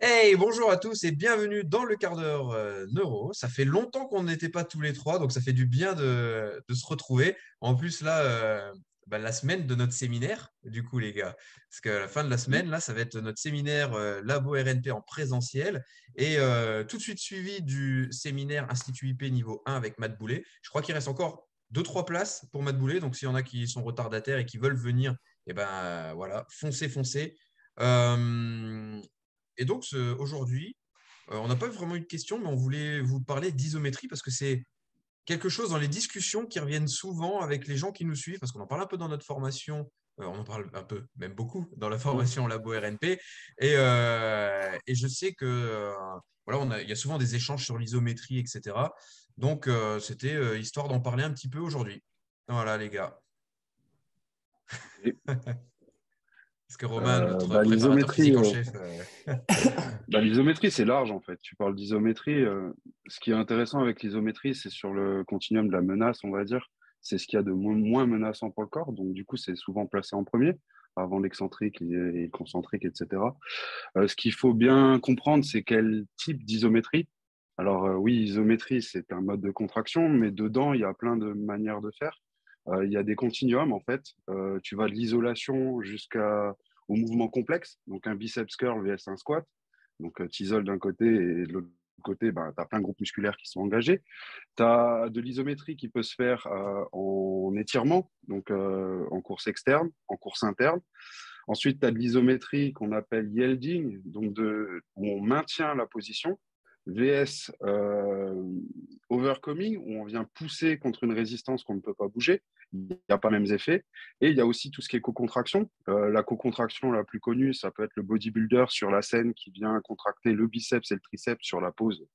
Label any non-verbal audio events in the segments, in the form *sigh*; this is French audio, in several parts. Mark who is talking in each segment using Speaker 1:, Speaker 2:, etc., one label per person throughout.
Speaker 1: Hey, bonjour à tous et bienvenue dans le quart d'heure euh, neuro. Ça fait longtemps qu'on n'était pas tous les trois, donc ça fait du bien de, de se retrouver. En plus, là, euh, bah, la semaine de notre séminaire, du coup, les gars. Parce qu'à la fin de la semaine, là, ça va être notre séminaire euh, Labo RNP en présentiel et euh, tout de suite suivi du séminaire Institut IP niveau 1 avec Matt Boulet. Je crois qu'il reste encore deux, trois places pour Matt Boulet. Donc, s'il y en a qui sont retardataires et qui veulent venir, eh ben, voilà, foncez, foncez. Euh, et donc, aujourd'hui, euh, on n'a pas vraiment eu de questions, mais on voulait vous parler d'isométrie parce que c'est quelque chose dans les discussions qui reviennent souvent avec les gens qui nous suivent, parce qu'on en parle un peu dans notre formation, euh, on en parle un peu, même beaucoup, dans la formation Labo RNP. Et, euh, et je sais que voilà, on a, il y a souvent des échanges sur l'isométrie, etc. Donc, c'était histoire d'en parler un petit peu aujourd'hui. Voilà, les gars. Parce que Romain, notre
Speaker 2: bah, l'isométrie,
Speaker 1: physique en chef, *laughs*
Speaker 2: Bah, l'isométrie, c'est large en fait. Tu parles d'isométrie. euh, ce qui est intéressant avec l'isométrie, c'est sur le continuum de la menace, on va dire. C'est ce qu'il y a de mo- moins menaçant pour le corps. Donc, du coup, c'est souvent placé en premier, avant l'excentrique et et le concentrique, etc. Euh, ce qu'il faut bien comprendre, c'est quel type d'isométrie. Alors, euh, oui, isométrie, c'est un mode de contraction, mais dedans, il y a plein de manières de faire. Euh, il y a des continuums, en fait. Euh, tu vas de l'isolation jusqu'à au mouvement complexe, donc un biceps curl vs un squat. Donc, tu isoles d'un côté et de l'autre côté, ben, tu as plein de groupes musculaires qui sont engagés. Tu as de l'isométrie qui peut se faire euh, en étirement, donc euh, en course externe, en course interne. Ensuite, tu as de l'isométrie qu'on appelle yielding, donc où on maintient la position. VS euh, overcoming, où on vient pousser contre une résistance qu'on ne peut pas bouger. Il n'y a pas les mêmes effets. Et il y a aussi tout ce qui est co-contraction. Euh, la co-contraction la plus connue, ça peut être le bodybuilder sur la scène qui vient contracter le biceps et le triceps sur la pose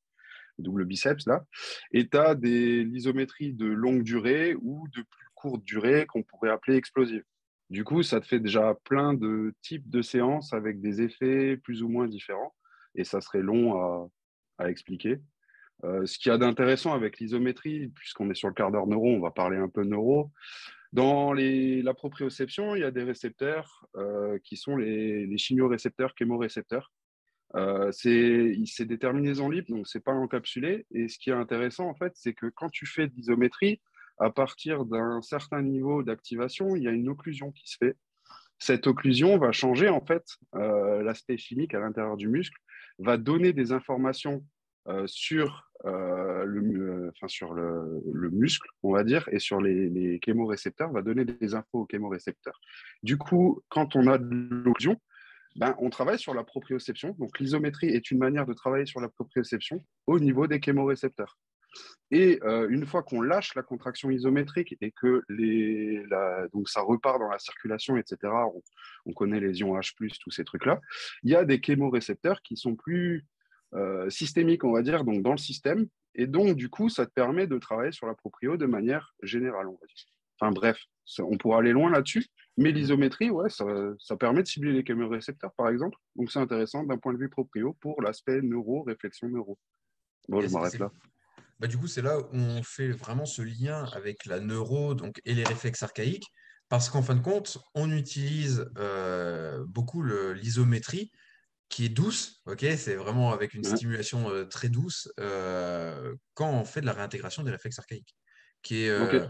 Speaker 2: double biceps là. Et tu as des l'isométrie de longue durée ou de plus courte durée qu'on pourrait appeler explosive. Du coup, ça te fait déjà plein de types de séances avec des effets plus ou moins différents. Et ça serait long à, à expliquer. Euh, ce qu'il y a d'intéressant avec l'isométrie, puisqu'on est sur le quart d'heure neuro, on va parler un peu neuro. Dans la proprioception, il y a des récepteurs euh, qui sont les, les chimiorécepteurs, chémorécepteurs. Euh, c'est des terminaisons libres, donc c'est pas encapsulé. Et ce qui est intéressant, en fait, c'est que quand tu fais de l'isométrie, à partir d'un certain niveau d'activation, il y a une occlusion qui se fait. Cette occlusion va changer, en fait, l'aspect chimique à l'intérieur du muscle, va donner des informations euh, sur, euh, le, euh, le, le, muscle, on va dire, et sur les, les chémorécepteurs, va donner des infos aux chémorécepteurs. Du coup, quand on a de l'occlusion, ben, on travaille sur la proprioception. Donc, l'isométrie est une manière de travailler sur la proprioception au niveau des chémorécepteurs. Et euh, une fois qu'on lâche la contraction isométrique et que les, la, donc ça repart dans la circulation, etc., on, on connaît les ions H+, tous ces trucs-là, il y a des chémorécepteurs qui sont plus euh, systémiques, on va dire, donc dans le système. Et donc, du coup, ça te permet de travailler sur la proprio de manière générale, on va dire. Enfin bref, ça, on pourra aller loin là-dessus, mais l'isométrie, ouais, ça, ça, permet de cibler les chémorécepteurs, par exemple. Donc c'est intéressant d'un point de vue proprio pour l'aspect neuro, réflexion neuro. Bon, je m'arrête là.
Speaker 1: Bah, du coup, c'est là où on fait vraiment ce lien avec la neuro donc, et les réflexes archaïques, parce qu'en fin de compte, on utilise euh, beaucoup l'isométrie qui est douce, ok? C'est vraiment avec une stimulation euh, très douce euh, quand on fait de la réintégration des réflexes archaïques, qui est,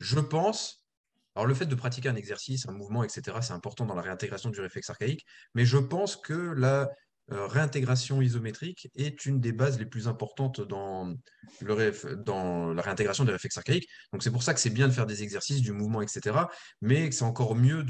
Speaker 1: je pense, alors le fait de pratiquer un exercice, un mouvement, etc., c'est important dans la réintégration du réflexe archaïque, mais je pense que la réintégration isométrique est une des bases les plus importantes dans, le réf- dans la réintégration des réflexes archaïques. Donc c'est pour ça que c'est bien de faire des exercices, du mouvement, etc., mais c'est encore mieux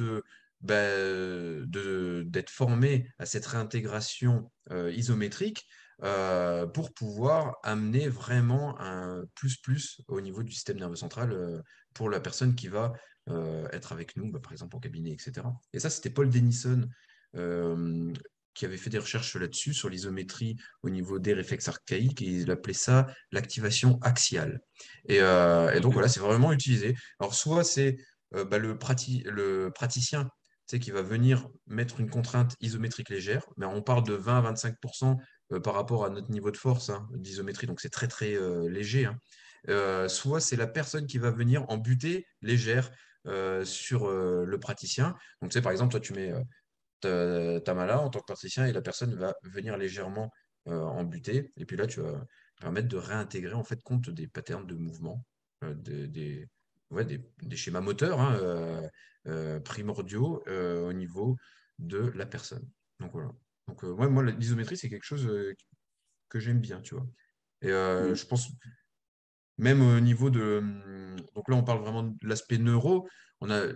Speaker 1: bah, de- d'être formé à cette réintégration euh, isométrique euh, pour pouvoir amener vraiment un plus-plus au niveau du système nerveux central euh, pour la personne qui va euh, être avec nous, bah, par exemple en cabinet, etc. Et ça, c'était Paul Denison euh, qui avait fait des recherches là-dessus, sur l'isométrie au niveau des réflexes archaïques, et il appelait ça l'activation axiale. Et, euh, et donc voilà, c'est vraiment utilisé. Alors soit c'est euh, bah, le, prati- le praticien qui va venir mettre une contrainte isométrique légère, mais on parle de 20 à 25% euh, par rapport à notre niveau de force hein, d'isométrie, donc c'est très très euh, léger. hein. Euh, soit c'est la personne qui va venir en butée légère euh, sur le praticien. Donc, tu sais, par exemple, toi, tu mets euh, tu as, mal là en tant que praticien et la personne va venir légèrement en buter. Et puis là, tu vas permettre de réintégrer en fait compte des patterns de mouvement, des, des, des, schémas moteurs hein, primordiaux au niveau de la personne. Donc voilà. Donc moi, l'isométrie, c'est quelque chose que j'aime bien, tu vois. Et mmh. je pense, même au niveau de. Hum, donc là, on parle vraiment de l'aspect neuro. On a,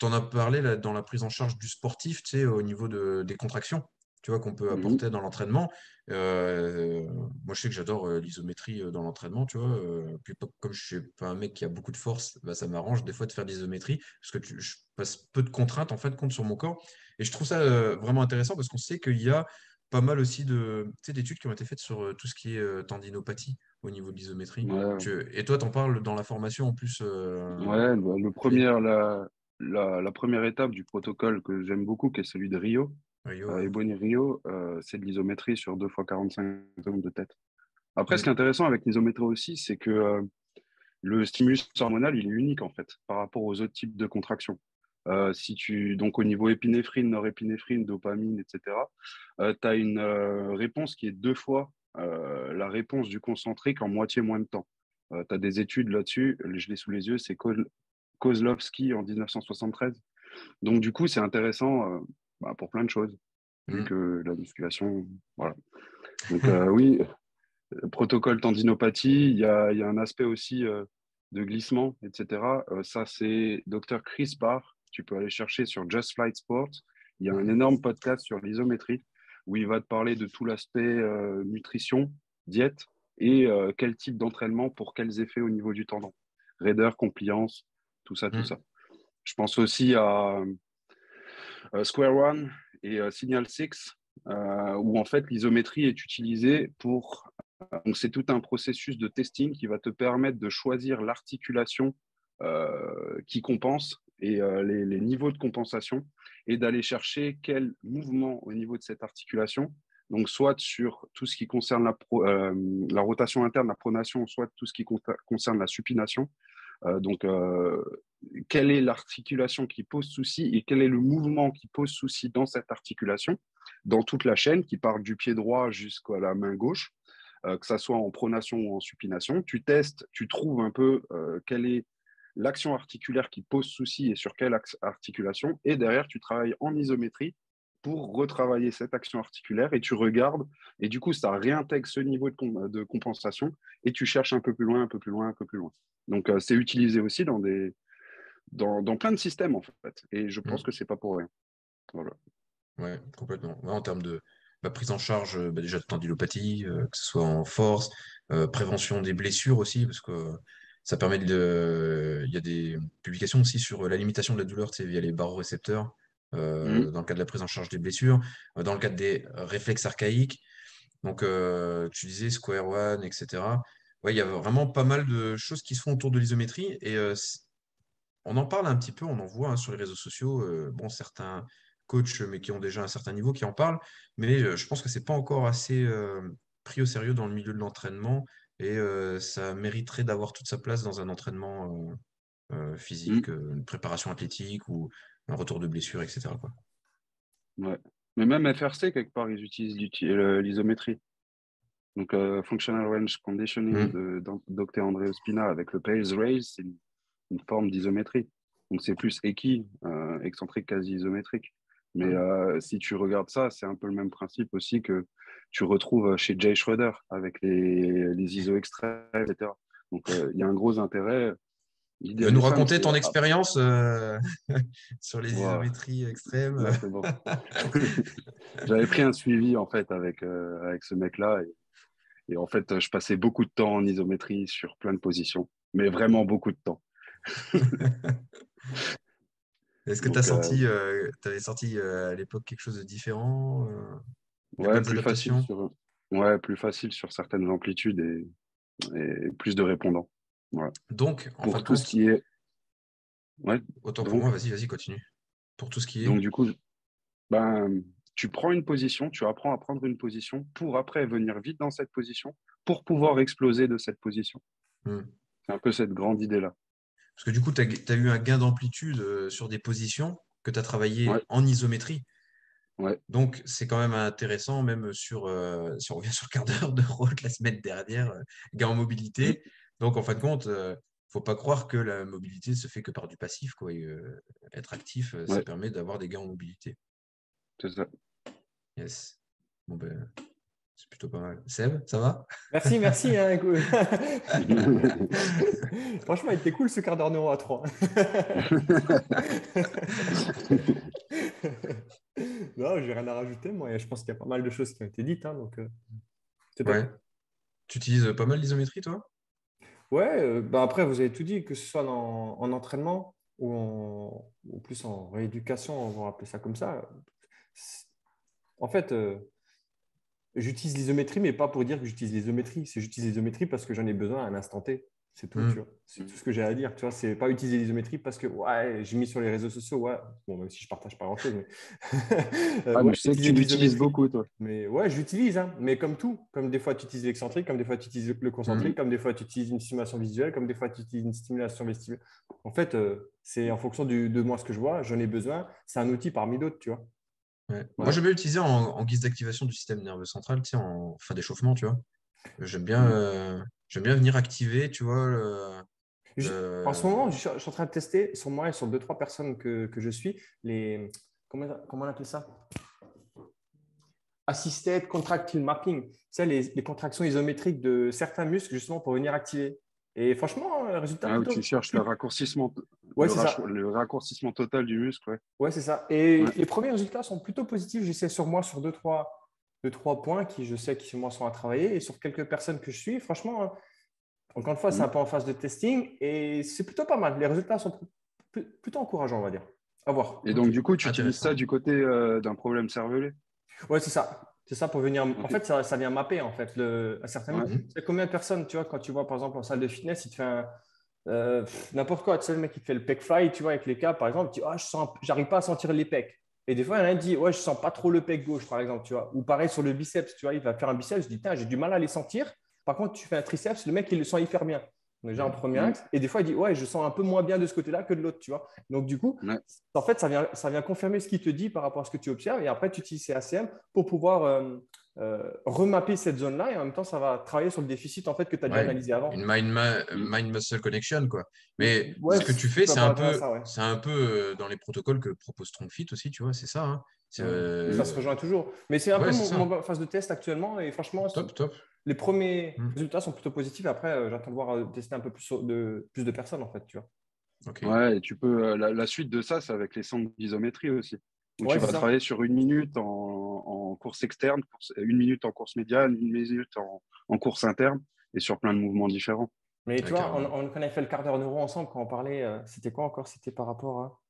Speaker 1: tu en as parlé là, dans la prise en charge du sportif, tu sais, au niveau de, des contractions, tu vois, qu'on peut apporter dans l'entraînement. Euh, moi, je sais que j'adore euh, l'isométrie euh, dans l'entraînement, tu vois. puis, comme je ne suis pas un mec qui a beaucoup de force, bah, ça m'arrange des fois de faire de l'isométrie parce que je passe peu de contraintes en fait compte sur mon corps. Et je trouve ça vraiment intéressant parce qu'on sait qu'il y a pas mal aussi d'études qui ont été faites sur tout ce qui est tendinopathie au niveau de l'isométrie. Et toi, tu en parles dans la formation en plus.
Speaker 2: ouais, bah, le premier, la, la, première étape du protocole que j'aime beaucoup, qui est celui de Rio, Rio, euh, Rio, euh, c'est de l'isométrie sur 2 fois 45 secondes de tête. Après, ce qui est intéressant avec l'isométrie aussi, c'est que euh, le stimulus hormonal, il est unique en fait par rapport aux autres types de contractions. si tu, donc au niveau épinéphrine, norépinéphrine, dopamine, etc., tu as une réponse qui est deux fois la réponse du concentrique en moitié moins de temps. tu as des études là-dessus, je l'ai sous les yeux, c'est Kozlovski en 1973. Donc du coup, c'est intéressant bah, pour plein de choses, vu mmh. que la musculation, voilà. Donc euh, oui, protocole tendinopathie, il y a, y a, un aspect aussi euh, de glissement, etc. Euh, ça, c'est Dr Chris Barr, tu peux aller chercher sur Just Flight Sport. Il y a un énorme podcast sur l'isométrie où il va te parler de tout l'aspect nutrition, diète et quel type d'entraînement pour quels effets au niveau du tendon. Raideur, compliance, tout ça, tout mmh. ça. Je pense aussi à euh, Square One et euh, Signal 6, euh, où en fait l'isométrie est utilisée pour. donc c'est tout un processus de testing qui va te permettre de choisir l'articulation qui compense et les, niveaux de compensation et d'aller chercher quel mouvement au niveau de cette articulation. Donc, soit sur tout ce qui concerne la, la rotation interne, la pronation, soit tout ce qui concerne la supination. Donc, quelle est l'articulation qui pose souci et quel est le mouvement qui pose souci dans cette articulation, dans toute la chaîne qui part du pied droit jusqu'à la main gauche, euh, que ça soit en pronation ou en supination. Tu testes, tu trouves un peu euh, quelle est l'action articulaire qui pose souci et sur quelle articulation, et derrière, tu travailles en isométrie pour retravailler cette action articulaire et tu regardes, et du coup, ça réintègre ce niveau de, compensation et tu cherches un peu plus loin, un peu plus loin, un peu plus loin. Donc, euh, c'est utilisé aussi dans des, dans, dans, plein de systèmes, en fait. Et je pense mmh. que c'est pas pour rien. Voilà.
Speaker 1: Ouais, complètement. en termes de bah, prise en charge euh, bah, déjà de tendilopathie, euh, que ce soit en force, euh, prévention des blessures aussi, parce que ça permet de. Il y a des publications aussi sur la limitation de la douleur via les barorécepteurs, mmh. dans le cadre de la prise en charge des blessures, dans le cadre des réflexes archaïques. Donc, tu disais Square One, etc. Ouais, il y a vraiment pas mal de choses qui se font autour de l'isométrie. Et on en parle un petit peu, on en voit hein, sur les réseaux sociaux. Euh, bon, certains coachs, mais qui ont déjà un certain niveau, qui en parlent. Mais euh, je pense que ce n'est pas encore assez euh, pris au sérieux dans le milieu de l'entraînement. Et ça mériterait d'avoir toute sa place dans un entraînement physique, mmh. une préparation athlétique ou un retour de blessure, etc. Quoi.
Speaker 2: Ouais. Mais même FRC, quelque part, ils utilisent l'isométrie. Donc, Functional Range Conditioning mmh. de, Dr. André Ospina avec le Pales Raise, c'est une forme d'isométrie. Donc c'est plus équi, euh, excentrique quasi isométrique. Mais euh, si tu regardes ça, c'est un peu le même principe aussi que tu retrouves chez Jay Schroeder avec les, les ISO extrêmes, etc. Donc euh, il y a un gros intérêt.
Speaker 1: Tu veux nous raconter ton expérience *laughs* sur les isométries extrêmes. *laughs* *laughs*
Speaker 2: J'avais pris un suivi en fait avec, avec ce mec-là et, et en fait je passais beaucoup de temps en isométrie sur plein de positions, mais vraiment beaucoup de temps.
Speaker 1: Est-ce que tu as senti, euh, avais senti euh, à l'époque quelque chose de différent euh,
Speaker 2: ouais, plus facile sur, ouais, plus facile sur certaines amplitudes et, et plus de répondants.
Speaker 1: Donc,
Speaker 2: en pour tout ce qui est.
Speaker 1: Ouais, Autant pour moi, vas-y, vas-y, continue. Pour tout ce qui est.
Speaker 2: Donc, du coup, ben, tu prends une position, tu apprends à prendre une position pour après venir vite dans cette position pour pouvoir exploser de cette position. Hmm. C'est un peu cette grande idée-là.
Speaker 1: Parce que du coup, tu as, eu un gain d'amplitude euh, sur des positions que tu as travaillé en isométrie. Donc, c'est quand même intéressant, même sur, si on revient sur le quart d'heure de route la semaine dernière, gain en mobilité. Donc, en fin de compte, il ne faut pas croire que la mobilité se fait que par du passif. Quoi. être actif, ça permet d'avoir des gains en mobilité.
Speaker 2: C'est ça.
Speaker 1: Yes. Bon, ben, c'est plutôt pas mal. Seb, ça va?
Speaker 3: Merci, merci. Hein, *laughs* *laughs* Franchement, il était cool ce quart d'heure neuro à 3. *laughs* non, j'ai rien à rajouter. Moi, je pense qu'il y a pas mal de choses qui ont été dites. Hein, donc, euh,
Speaker 1: ouais. Tu utilises pas mal l'isométrie, toi?
Speaker 3: Ouais, bah après, vous avez tout dit, que ce soit en, entraînement ou, en, ou plus en rééducation, on va appeler ça comme ça. En fait, euh, j'utilise l'isométrie, mais pas pour dire que j'utilise l'isométrie. C'est j'utilise l'isométrie parce que j'en ai besoin à un instant T. C'est tout, mmh. C'est tout ce que j'ai à dire. Tu vois, c'est pas utiliser l'isométrie parce que ouais, j'ai mis sur les réseaux sociaux, ouais. Bon, même si je partage pas grand chose, mais. *laughs*
Speaker 2: Euh, ah, je sais que tu l'utilises beaucoup, toi.
Speaker 3: Mais ouais, j'utilise, hein. mais comme tout. Comme des fois, tu utilises l'excentrique, comme des fois, tu utilises le concentrique, mmh. comme des fois, tu utilises une stimulation visuelle, comme des fois, tu utilises une stimulation vestibulaire. En fait, euh, c'est en fonction de moi ce que je vois, j'en ai besoin. C'est un outil parmi d'autres, tu vois.
Speaker 1: Moi, j'aime bien l'utiliser en, guise d'activation du système nerveux central, tu sais, en fin d'échauffement, tu vois. J'aime bien, mmh. euh, j'aime bien venir activer, tu vois.
Speaker 3: En ce moment, je, suis en train de tester sur moi et sur deux, trois personnes que, que je suis, les. Comment, comment on appelle ça? Assisted Contractile Mapping. Tu les, les contractions isométriques de certains muscles, justement, pour venir activer. Et franchement, le résultat.
Speaker 2: Ah, tu cherches le raccourcissement, ouais, le, ça. le, raccourcissement total du muscle. Ouais,
Speaker 3: ouais c'est ça. Et les premiers résultats sont plutôt positifs. J'essaie sur moi sur deux trois, deux, trois points qui, je sais, qui moi sont à travailler. Et sur quelques personnes que je suis, franchement, hein, encore une fois, c'est un mm. peu en phase de testing. Et c'est plutôt pas mal. Les résultats sont plutôt encourageants, on va dire. À voir.
Speaker 2: Et donc, du coup, tu utilises ça du côté euh, d'un problème cervelé?
Speaker 3: Ouais, c'est ça. C'est ça pour venir. En fait, ça, vient mapper en fait le, à certains C'est combien de personnes, tu vois, quand tu vois par exemple en salle de fitness, il te fait un, euh, n'importe quoi. Tu sais, le mec qui fait le pec fly, tu vois, avec les cas, par exemple, tu dis, ah, je sens, j'arrive pas à sentir les pecs. Et des fois, il y en a un dit, ouais, je sens pas trop le pec gauche, par exemple, tu vois. Ou pareil sur le biceps, tu vois, il va faire un biceps, je dis, j'ai du mal à les sentir. Par contre, tu fais un triceps, le mec, il le sent hyper bien. Déjà en premier axe. Et des fois, il dit Ouais, je sens un peu moins bien de ce côté-là que de l'autre, tu vois. Donc, du coup, en fait, ça vient, ça vient confirmer ce qu'il te dit par rapport à ce que tu observes. Et après, tu utilises ces ACM pour pouvoir euh, euh, remapper cette zone-là. Et en même temps, ça va travailler sur le déficit en fait, que tu as déjà analysé avant.
Speaker 1: Une mind-muscle connection, quoi. Mais ce que tu fais, c'est un, peu, c'est un peu euh, dans les protocoles que propose StrongFit aussi, tu vois, c'est ça. Hein.
Speaker 3: Ça se rejoint toujours. Mais c'est un peu mon, phase de test actuellement. Et franchement,
Speaker 1: top, top
Speaker 3: les premiers hmm. résultats sont plutôt positifs. Après, euh, j'attends de voir euh, tester un peu plus de, plus de personnes, en fait, tu vois.
Speaker 2: Ouais, et tu peux, euh, la, suite de ça, c'est avec les centres d'isométrie aussi. tu vas travailler sur une minute en, course externe, une minute en course médiane, une minute en, course interne, et sur plein de mouvements différents.
Speaker 3: Mais tu vois, on, on, avait fait le quart d'heure neuro ensemble quand on parlait. c'était quoi encore? C'était par rapport à.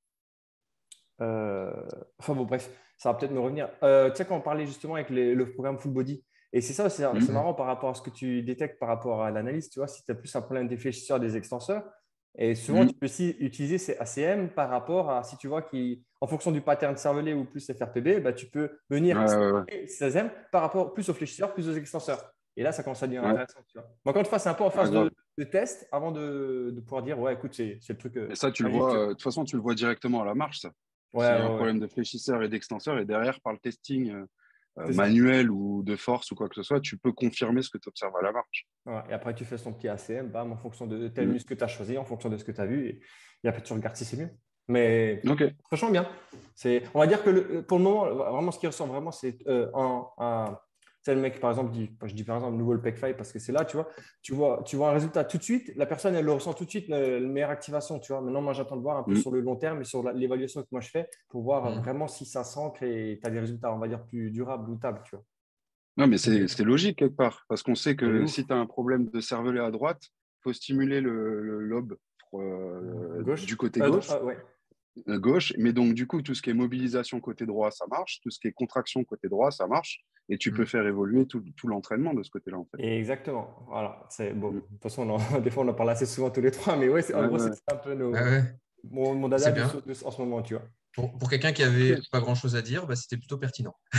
Speaker 3: Enfin bon, bref, ça va peut-être me revenir. tu sais, quand on parlait justement avec le programme Full Body, et c'est ça, c'est mhm. marrant par rapport à ce que tu détectes par rapport à l'analyse. Tu vois, si tu as plus un problème des fléchisseurs, des extenseurs, et souvent, mhm. tu peux aussi utiliser ces ACM par rapport à si tu vois qu'en fonction du pattern cervelé ou plus FRPB, bah, tu peux venir ces ACM par rapport plus aux fléchisseurs, plus aux extenseurs. Et là, ça commence à devenir intéressant. Tu vois. Donc, encore une fois, c'est un peu en phase de, test avant de, de, pouvoir dire ouais, écoute, c'est le truc.
Speaker 2: Euh, et ça, tu le vois, euh, de toute façon, tu le vois directement à la marche, ça. Ouais, y a un problème de fléchisseur et d'extenseur, et derrière, par le testing, euh, manuel ou de force ou quoi que ce soit, tu peux confirmer ce que tu observes à la marche.
Speaker 3: et après, tu fais son petit ACM, bam, en fonction de tel mm. muscle que tu as choisi, en fonction de ce que tu as vu. Et, et, après, tu regardes si c'est mieux. Mais franchement, bien. On va dire que pour le moment, vraiment, ce qui ressort vraiment, c'est euh, un, sais, le mec, par exemple, dit, je dis par exemple nouveau le PEC parce que c'est là, tu vois, tu vois, tu vois un résultat tout de suite. La personne, elle le ressent tout de suite, la meilleure activation, tu vois. Maintenant, moi, j'attends de voir un peu mm. sur le long terme et sur l'évaluation que moi je fais pour voir mm. vraiment si ça s'ancre et tu as des résultats, on va dire, plus durables ou tables, tu vois.
Speaker 2: Non, mais c'est logique quelque part parce qu'on sait que si tu as un problème de cervelet à droite, il faut stimuler le, lobe euh, du côté gauche. Ah, ouais. Euh, gauche. Mais donc, du coup, tout ce qui est mobilisation côté droit, ça marche. Tout ce qui est contraction côté droit, ça marche. Et tu peux mmh. faire évoluer tout, l'entraînement de ce côté-là, en fait.
Speaker 3: Exactement. Voilà. C'est bon. Mmh. De toute façon, *laughs* des fois, on en parle assez souvent tous les trois. Mais ouais, en gros, c'est un peu nos, mon, mon dada en ce moment, tu vois.
Speaker 1: Pour, quelqu'un qui avait pas grand-chose à dire, bah, c'était plutôt pertinent. *laughs*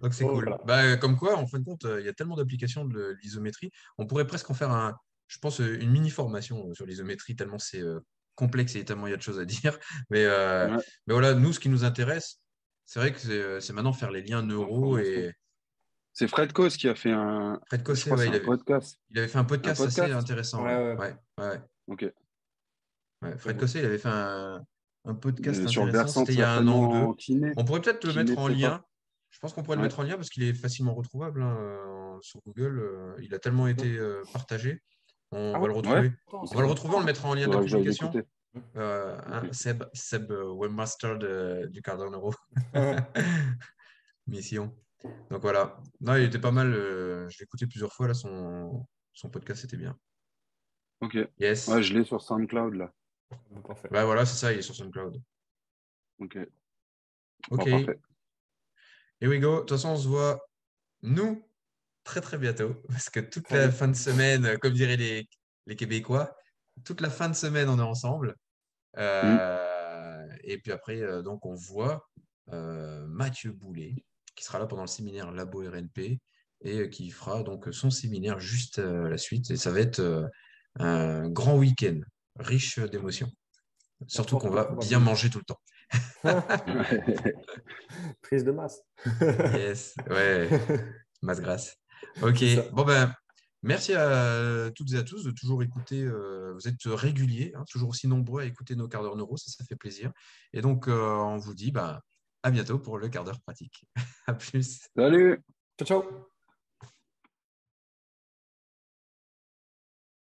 Speaker 1: Donc c'est cool. Bah, comme quoi, en fin de compte, il y a tellement d'applications de l'isométrie. On pourrait presque en faire un, je pense, une mini formation sur l'isométrie, tellement c'est euh, complexe et tellement il y a de choses à *laughs* dire. Mais, mais voilà, nous, ce qui nous intéresse, c'est vrai que c'est maintenant faire les liens neuro et.
Speaker 2: C'est Fred Kos qui a fait un.
Speaker 1: Fred ouais, il, avait... podcast. il avait fait un podcast, assez intéressant. Ouais, ouais. Fred Kosset, il avait fait un, un podcast intéressant. C'était il y a un an ou deux. On pourrait peut-être le mettre en lien. Je pense qu'on pourrait le mettre en lien parce qu'il est facilement retrouvable hein, euh, sur Google. Euh, il a tellement été euh, partagé. On ah va le retrouver. On va le retrouver, on le mettra en lien de publication. Hein, Seb, Seb webmaster du Cardano. *laughs* Mission. Donc voilà. Non, il était pas mal. je l'ai écouté plusieurs fois. Là, son, son podcast, c'était bien.
Speaker 2: Ok.
Speaker 1: Yes.
Speaker 2: Ouais, je l'ai sur SoundCloud là.
Speaker 1: Parfait. Bah voilà, c'est ça, il est sur SoundCloud.
Speaker 2: Ok.
Speaker 1: Ok. Here we go. De toute façon, on se voit, nous, très très bientôt. Parce que toute la fin de semaine, comme diraient les, les Québécois, toute la fin de semaine, on est ensemble. Euh, et puis après, euh, donc, on voit euh, Mathieu Boulet, qui sera là pendant le séminaire Labo RNP et qui fera donc son séminaire juste à la suite. Et ça va être un grand week-end riche d'émotions. Surtout qu'on va bien manger tout le temps. *laughs*
Speaker 3: Prise de masse.
Speaker 1: yes, ouais, masse grasse. Ok, bon ben, merci à toutes et à tous de toujours écouter. Euh, vous êtes réguliers, hein, toujours aussi nombreux à écouter nos quarts d'heure neuro, ça, ça fait plaisir. Et donc, euh, on vous dit bah, à bientôt pour le quart d'heure pratique. *laughs* à plus.
Speaker 2: Salut.
Speaker 3: Ciao, ciao.